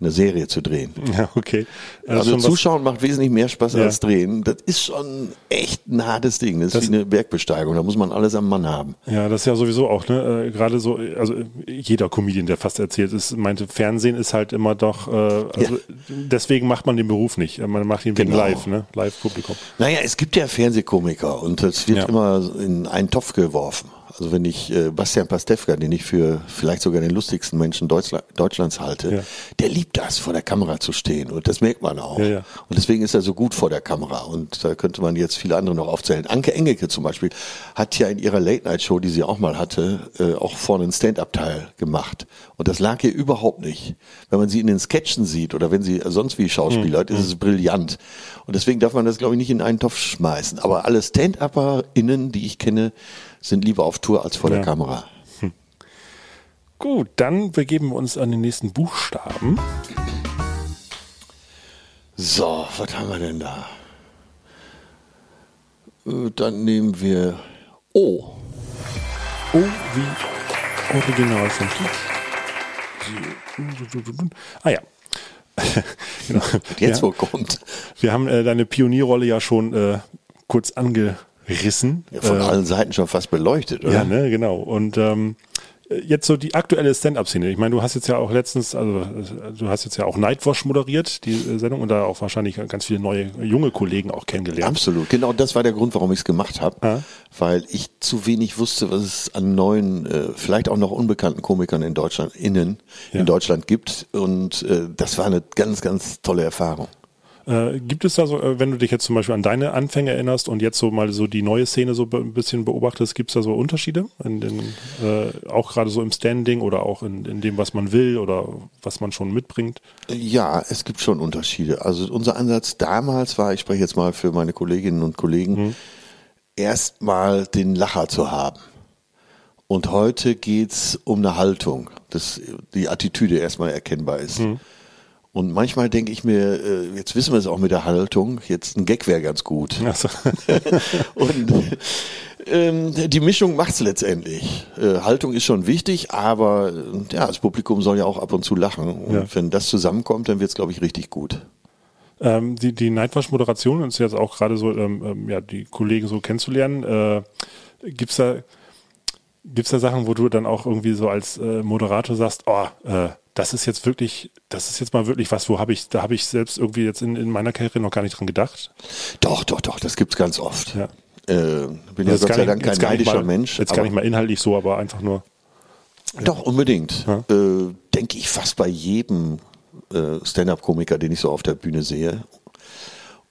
[SPEAKER 1] eine Serie zu drehen.
[SPEAKER 4] Ja, okay.
[SPEAKER 1] Also
[SPEAKER 4] was-
[SPEAKER 1] Zuschauen macht wesentlich mehr Spaß
[SPEAKER 4] Ja.
[SPEAKER 1] als drehen. Das ist schon echt ein hartes Ding. Das ist
[SPEAKER 4] Das-
[SPEAKER 1] wie eine Bergbesteigung. Da muss man alles am Mann haben.
[SPEAKER 4] Ja, das ist ja sowieso auch, ne? Äh, Gerade so, also äh, jeder Comedian, der fast erzählt ist, meinte, Fernsehen ist halt immer doch, äh, also deswegen macht man den Beruf nicht. Äh, Man macht ihn wegen
[SPEAKER 1] Genau.
[SPEAKER 4] live, ne? Live-Publikum.
[SPEAKER 1] Naja, es gibt ja Fernsehkomiker und das wird
[SPEAKER 4] Ja.
[SPEAKER 1] immer in einen Topf geworfen. Also wenn ich äh, Bastian Pastewka, den ich für vielleicht sogar den lustigsten Menschen Deutschla Deutschlands halte,
[SPEAKER 4] Ja.
[SPEAKER 1] der liebt das, vor der Kamera zu stehen und das merkt man auch.
[SPEAKER 4] Ja, ja.
[SPEAKER 1] Und deswegen ist er so gut vor der Kamera und da könnte man jetzt viele andere noch aufzählen. Anke Engelke zum Beispiel hat ja in ihrer Late-Night-Show, die sie auch mal hatte, äh, auch vorne einen Stand-Up-Teil gemacht und das lag ihr überhaupt nicht. Wenn man sie in den Sketchen sieht oder wenn sie sonst wie Schauspieler, ist es brillant. Und deswegen darf man das, glaube ich, nicht in einen Topf schmeißen. Aber alle Stand-UpperInnen, die ich kenne, sind lieber auf Tour als vor
[SPEAKER 4] Ja.
[SPEAKER 1] der Kamera.
[SPEAKER 4] Gut, dann begeben wir uns an den nächsten Buchstaben.
[SPEAKER 1] So, was haben wir denn da? Äh, Dann nehmen wir O.
[SPEAKER 4] O wie Original von Ah ja. genau.
[SPEAKER 1] Jetzt
[SPEAKER 4] ja.
[SPEAKER 1] wo kommt.
[SPEAKER 4] Wir haben äh, deine Pionierrolle ja schon äh, kurz angerissen.
[SPEAKER 1] Ja, von
[SPEAKER 4] äh,
[SPEAKER 1] allen Seiten schon fast beleuchtet, oder?
[SPEAKER 4] Ja, ne, genau. Und ähm, jetzt so die aktuelle Stand-up-Szene. Ich meine, du hast jetzt ja auch letztens, also äh, du hast jetzt ja auch Nightwash moderiert, die äh, Sendung, und da auch wahrscheinlich ganz viele neue junge Kollegen auch kennengelernt.
[SPEAKER 1] Absolut. Genau das war der Grund, warum ich es gemacht habe.
[SPEAKER 4] Ja.
[SPEAKER 1] Weil ich zu wenig wusste, was es an neuen, äh, vielleicht auch noch unbekannten Komikern in Deutschland, innen,
[SPEAKER 4] Ja.
[SPEAKER 1] in Deutschland gibt. Und äh, das war eine ganz, ganz tolle Erfahrung.
[SPEAKER 4] Äh, gibt es da so, äh, wenn du dich jetzt zum Beispiel an deine Anfänge erinnerst und jetzt so mal so die neue Szene so ein bisschen beobachtest, gibt es da so Unterschiede? In den, äh, auch gerade so im Standing oder auch in, in dem, was man will oder was man schon mitbringt?
[SPEAKER 1] Ja, es gibt schon Unterschiede. Also unser Ansatz damals war, ich spreche jetzt mal für meine Kolleginnen und Kollegen, erstmal den Lacher zu haben. Und heute geht's um eine Haltung, dass die Attitüde erstmal erkennbar ist. Und manchmal denke ich mir, äh, jetzt wissen wir es auch mit der Haltung, jetzt ein Gag wäre ganz gut.
[SPEAKER 4] Also,
[SPEAKER 1] Und ähm, die Mischung macht's letztendlich. Äh, Haltung ist schon wichtig, aber äh, ja, das Publikum soll ja auch ab und zu lachen. Und
[SPEAKER 4] Ja.
[SPEAKER 1] wenn das zusammenkommt, dann wird's, glaube ich, richtig gut.
[SPEAKER 4] Ähm, die die Nightwatch-Moderation ist jetzt auch gerade so, ähm, ähm, ja, die Kollegen so kennenzulernen. Äh, gibt's da gibt's da Sachen, wo du dann auch irgendwie so als äh, Moderator sagst, oh, äh, das ist jetzt wirklich, das ist jetzt mal wirklich was, wo habe ich, da habe ich selbst irgendwie jetzt in, in meiner Karriere noch gar nicht dran gedacht.
[SPEAKER 1] Doch, doch, doch, das gibt's ganz oft.
[SPEAKER 4] Ja.
[SPEAKER 1] Äh, bin ja Gott sei Dank kein neidischer
[SPEAKER 4] mal,
[SPEAKER 1] Mensch.
[SPEAKER 4] Jetzt gar nicht mal inhaltlich so, aber einfach nur.
[SPEAKER 1] Doch, unbedingt. Äh, Denke ich fast bei jedem äh, Stand-up-Komiker, den ich so auf der Bühne sehe.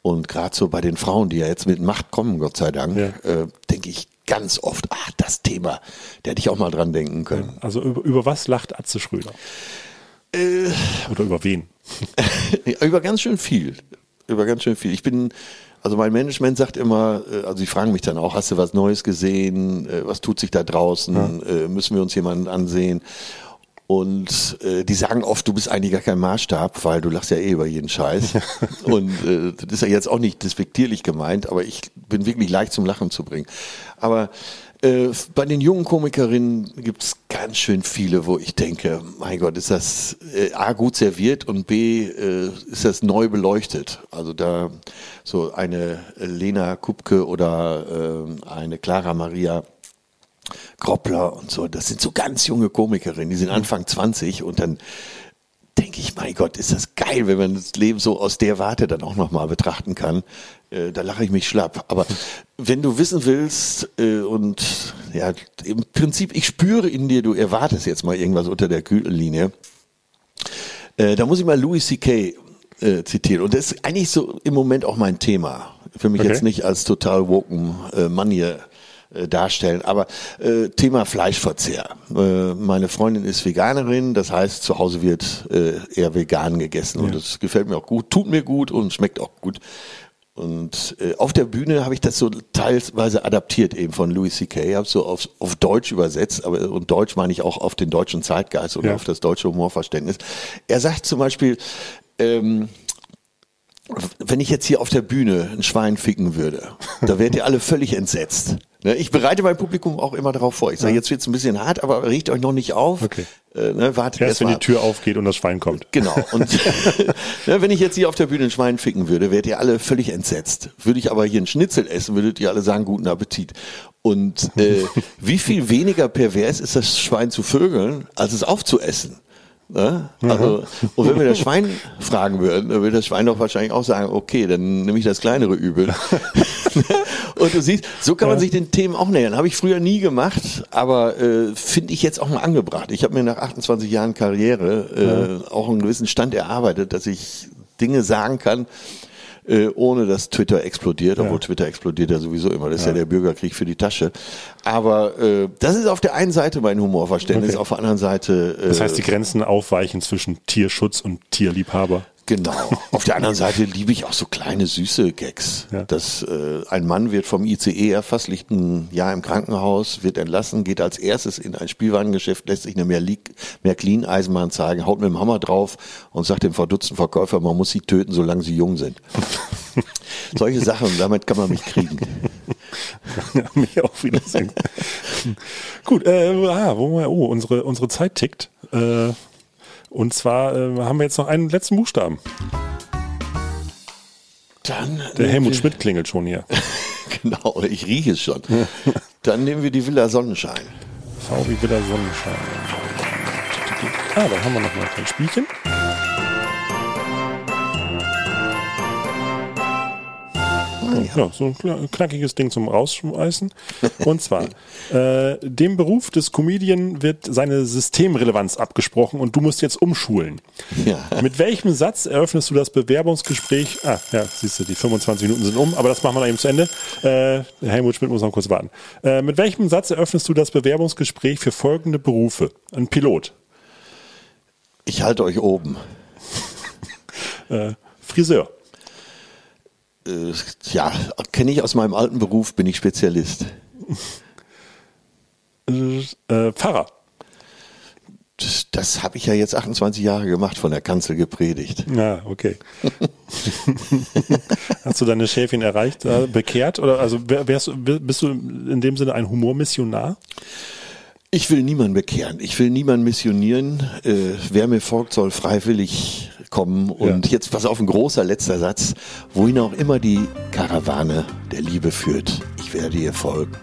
[SPEAKER 1] Und gerade so bei den Frauen, die ja jetzt mit Macht kommen, Gott sei Dank,
[SPEAKER 4] Ja.
[SPEAKER 1] äh, denke ich ganz oft, ah, das Thema, da hätte ich auch mal dran denken können.
[SPEAKER 4] Also über, über was lacht Atze Schröder?
[SPEAKER 1] Äh.
[SPEAKER 4] Oder über wen?
[SPEAKER 1] Ja, Über ganz schön viel. Über ganz schön viel. Ich bin, also mein Management sagt immer, äh, also sie fragen mich dann auch, hast du was Neues gesehen? Äh, Was tut sich da draußen? Äh, Müssen wir uns jemanden ansehen? Und äh, die sagen oft, du bist eigentlich gar kein Maßstab, weil du lachst ja eh über jeden Scheiß. Und äh, das ist ja jetzt auch nicht despektierlich gemeint, aber ich bin wirklich leicht zum Lachen zu bringen. Aber äh, bei den jungen Komikerinnen gibt's ganz schön viele, wo ich denke, mein Gott, ist das äh, A gut serviert und B äh, ist das neu beleuchtet. Also da so eine Lena Kupke oder äh, eine Clara Maria Groppler und so, das sind so ganz junge Komikerinnen, die sind Anfang 20 und dann denke ich, mein Gott, ist das geil, wenn man das Leben so aus der Warte dann auch nochmal betrachten kann. Äh, da lache ich mich schlapp. Aber wenn du wissen willst äh, und ja, im Prinzip, ich spüre in dir, du erwartest jetzt mal irgendwas unter der Gürtellinie, äh, da muss ich mal Louis C.K. Äh, zitieren. Und das ist eigentlich so im Moment auch mein Thema. Für mich
[SPEAKER 4] Okay.
[SPEAKER 1] jetzt nicht als total woken äh, Mann hier äh, darstellen, aber äh, Thema Fleischverzehr. Äh, meine Freundin ist Veganerin, das heißt, zu Hause wird äh, eher vegan gegessen und das gefällt mir auch gut, tut mir gut und schmeckt auch gut. Und äh, auf der Bühne habe ich das so teilweise adaptiert eben von Louis C.K. habe so auf, auf Deutsch übersetzt, aber und Deutsch meine ich auch auf den deutschen Zeitgeist oder
[SPEAKER 4] Ja.
[SPEAKER 1] auf das deutsche Humorverständnis. Er sagt zum Beispiel, ähm, wenn ich jetzt hier auf der Bühne ein Schwein ficken würde, da wärt ihr alle völlig entsetzt. Ne, Ich bereite mein Publikum auch immer darauf vor. Ich sage, jetzt wird's ein bisschen hart, aber riecht euch noch nicht auf.
[SPEAKER 4] Okay.
[SPEAKER 1] Äh, ne, wartet
[SPEAKER 4] Erst
[SPEAKER 1] erst
[SPEAKER 4] wenn die Tür aufgeht und das Schwein kommt.
[SPEAKER 1] Genau. Und ne, wenn ich jetzt hier auf der Bühne ein Schwein ficken würde, wärt ihr alle völlig entsetzt. Würde ich aber hier ein Schnitzel essen, würdet ihr alle sagen, guten Appetit. Und äh, wie viel weniger pervers ist das Schwein zu vögeln, als es aufzuessen? Ne? Also, und wenn wir das Schwein fragen würden, dann würde das Schwein doch wahrscheinlich auch sagen, okay, dann nehme ich das kleinere Übel. und du siehst, so kann man sich den Themen auch nähern. Habe ich früher nie gemacht, aber äh, finde ich jetzt auch mal angebracht. Ich habe mir nach 28 Jahren Karriere äh, auch einen gewissen Stand erarbeitet, dass ich Dinge sagen kann, äh, ohne dass Twitter explodiert, obwohl Twitter explodiert ja sowieso immer. Das ist ja der Bürgerkrieg für die Tasche. Aber äh, das ist auf der einen Seite mein Humorverständnis,
[SPEAKER 4] Okay.
[SPEAKER 1] auf der anderen Seite. Äh,
[SPEAKER 4] Das heißt, die Grenzen aufweichen zwischen Tierschutz und Tierliebhaber.
[SPEAKER 1] Genau. Auf der anderen Seite liebe ich auch so kleine süße Gags.
[SPEAKER 4] Ja.
[SPEAKER 1] Dass äh, ein Mann wird vom ICE erfasst, liegt ein Jahr im Krankenhaus, wird entlassen, geht als erstes in ein Spielwarengeschäft, lässt sich eine Märklin Märklin Eisenbahn zeigen, haut mit dem Hammer drauf und sagt dem verdutzten Verkäufer, man muss sie töten, solange sie jung sind. Solche Sachen, damit kann man mich kriegen.
[SPEAKER 4] Mich auch wieder. Gut, äh, ah, wo oh, unsere, unsere Zeit tickt. Äh, und zwar äh, haben wir jetzt noch einen letzten Buchstaben.
[SPEAKER 1] Dann
[SPEAKER 4] Der Helmut Schmidt klingelt schon hier.
[SPEAKER 1] Genau, ich rieche es schon. Dann nehmen wir die Villa Sonnenschein.
[SPEAKER 4] V wie wieder Sonnenschein. Ah, dann haben wir noch mal ein kleines Spielchen. Ja, so ein knackiges Ding zum Rausschmeißen. Und zwar, äh, dem Beruf des Comedian wird seine Systemrelevanz abgesprochen und du musst jetzt umschulen.
[SPEAKER 1] Ja.
[SPEAKER 4] Mit welchem Satz eröffnest du das Bewerbungsgespräch? Ah, ja, siehst du, die 25 Minuten sind um, aber das machen wir dann eben zu Ende. Äh, Helmut Schmidt muss noch kurz warten. Äh, mit welchem Satz eröffnest du das Bewerbungsgespräch für folgende Berufe? Ein Pilot,
[SPEAKER 1] Ich halte euch oben.
[SPEAKER 4] äh, Friseur,
[SPEAKER 1] Äh, ja, kenne ich aus meinem alten Beruf, bin ich Spezialist.
[SPEAKER 4] äh, Pfarrer,
[SPEAKER 1] Das das habe ich ja jetzt 28 Jahre gemacht, von der Kanzel gepredigt.
[SPEAKER 4] Ja, okay. Hast du deine Schäfchen erreicht, äh, bekehrt? Oder also wärst, bist du in dem Sinne ein Humormissionar?
[SPEAKER 1] Ich will niemanden bekehren, ich will niemanden missionieren. Äh, wer mir folgt, soll freiwillig kommen. Und
[SPEAKER 4] Ja.
[SPEAKER 1] jetzt pass auf, ein großer letzter Satz. Wohin auch immer die Karawane der Liebe führt, ich werde ihr folgen.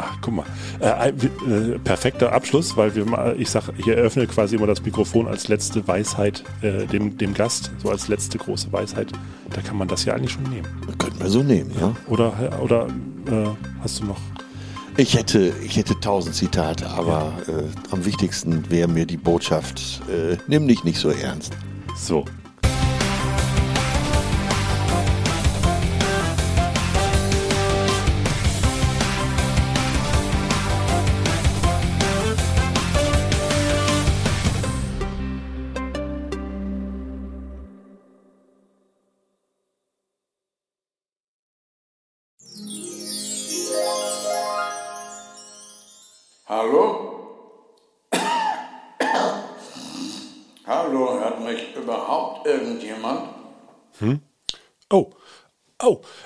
[SPEAKER 4] Ach, guck mal. Äh, äh, perfekter Abschluss, weil wir mal, ich sag, ich eröffne quasi immer das Mikrofon als letzte Weisheit äh, dem, dem Gast, so als letzte große Weisheit. Da kann man das ja eigentlich schon nehmen.
[SPEAKER 1] Könnten wir so nehmen, ja?
[SPEAKER 4] Oder, oder äh, hast du noch?
[SPEAKER 1] Ich hätte, ich hätte tausend Zitate, aber äh, am wichtigsten wäre mir die Botschaft, äh, nimm dich nicht so ernst.
[SPEAKER 4] So.
[SPEAKER 7] Hallo?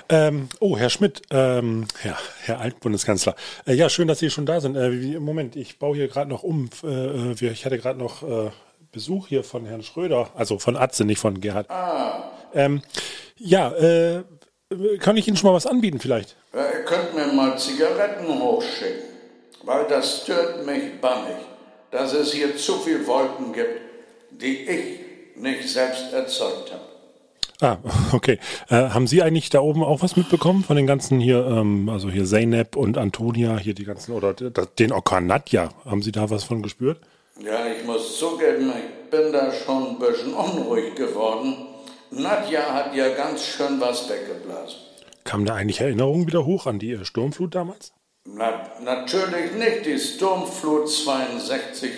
[SPEAKER 4] Ähm, oh, Herr Schmidt, ähm, ja, Herr Altbundeskanzler. Äh, ja, schön, dass Sie schon da sind. Äh, wie, Moment, ich baue hier gerade noch um. Äh, äh, ich hatte gerade noch äh, Besuch hier von Herrn Schröder, also von Atze, nicht von Gerhard. Ähm, ja, äh, kann ich Ihnen schon mal was anbieten vielleicht?
[SPEAKER 7] Ihr könnt mir mal Zigaretten hochschicken, weil das stört mich bannig, dass es hier zu viel Wolken gibt, die ich nicht selbst erzeugt habe.
[SPEAKER 4] Ah, okay. Äh, haben Sie eigentlich da oben auch was mitbekommen von den ganzen hier, ähm, also hier Zeynep und Antonia, hier die ganzen, oder den Orkan Nadja? Haben Sie da was von gespürt?
[SPEAKER 7] Ja, ich muss zugeben, ich bin da schon ein bisschen unruhig geworden. Nadja hat ja ganz schön was weggeblasen.
[SPEAKER 4] Kam da eigentlich Erinnerungen wieder hoch an die äh, Sturmflut damals?
[SPEAKER 7] Na, natürlich nicht. Die Sturmflut 62,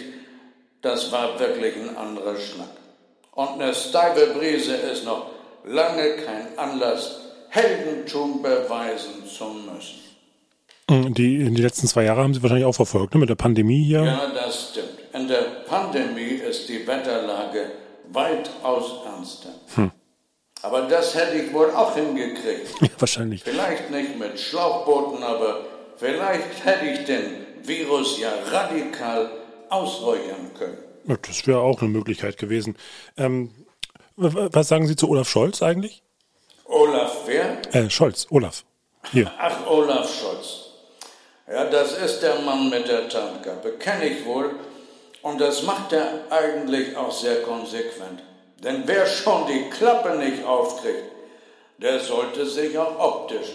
[SPEAKER 7] das war wirklich ein anderer Schnack. Und eine steife Brise ist noch lange kein Anlass, Heldentum beweisen zu müssen.
[SPEAKER 4] Mm, Die, in die letzten zwei Jahre haben Sie wahrscheinlich auch verfolgt, ne? mit der Pandemie hier.
[SPEAKER 7] Ja, das stimmt. In der Pandemie ist die Wetterlage weitaus ernster. Aber das hätte ich wohl auch hingekriegt.
[SPEAKER 4] Ja, wahrscheinlich.
[SPEAKER 7] Vielleicht nicht mit Schlauchbooten, aber vielleicht hätte ich den Virus ja radikal ausräuchern können.
[SPEAKER 4] Ja, Das wäre auch eine Möglichkeit gewesen. Ähm, was sagen Sie zu Olaf Scholz eigentlich?
[SPEAKER 7] Olaf wer?
[SPEAKER 4] Äh, Scholz, Olaf. Hier.
[SPEAKER 7] Ach, Olaf Scholz. Ja, das ist der Mann mit der Tarnkappe, kenne ich wohl. Und das macht er eigentlich auch sehr konsequent. Denn wer schon die Klappe nicht aufkriegt, der sollte sich auch optisch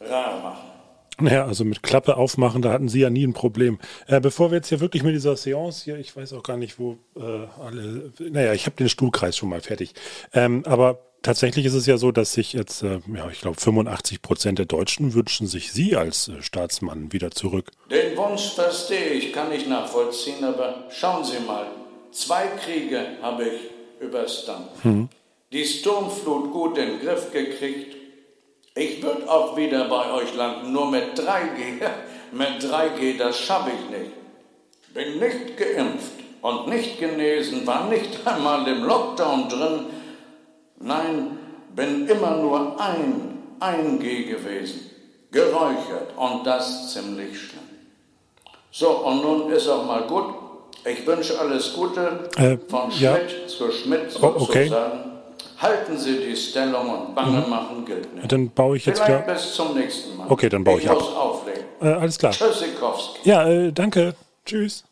[SPEAKER 7] rar machen.
[SPEAKER 4] Naja, also mit Klappe aufmachen, da hatten Sie ja nie ein Problem. Äh, bevor wir jetzt hier wirklich mit dieser Seance hier, ich weiß auch gar nicht, wo äh, alle, naja, ich habe den Stuhlkreis schon mal fertig. Ähm, aber tatsächlich ist es ja so, dass sich jetzt, äh, ja, ich glaube, 85 Prozent der Deutschen wünschen sich Sie als äh, Staatsmann wieder zurück.
[SPEAKER 7] Den Wunsch verstehe ich, kann ich nachvollziehen, aber schauen Sie mal, zwei Kriege habe ich überstanden. Die Sturmflut gut in den Griff gekriegt. Ich würde auch wieder bei euch landen, nur mit 3G. Mit 3G, das schaffe ich nicht. Bin nicht geimpft und nicht genesen, war nicht einmal im Lockdown drin. Nein, bin immer nur ein, ein G gewesen. Geräuchert und das ziemlich schlimm. So, und nun ist auch mal gut. Ich wünsche alles Gute
[SPEAKER 4] Äh,
[SPEAKER 7] von
[SPEAKER 4] ja.
[SPEAKER 7] Schmidt zu Schmidt
[SPEAKER 4] Oh, okay.
[SPEAKER 7] Halten Sie die Stellung und Bange machen gilt nicht.
[SPEAKER 4] Dann baue ich jetzt
[SPEAKER 7] Vielleicht
[SPEAKER 4] wieder.
[SPEAKER 7] bis zum nächsten Mal.
[SPEAKER 4] Okay, dann baue ich ab.
[SPEAKER 7] muss auflegen.
[SPEAKER 4] Äh, alles klar.
[SPEAKER 7] Tschüssikowski.
[SPEAKER 4] Ja, äh, danke. Tschüss.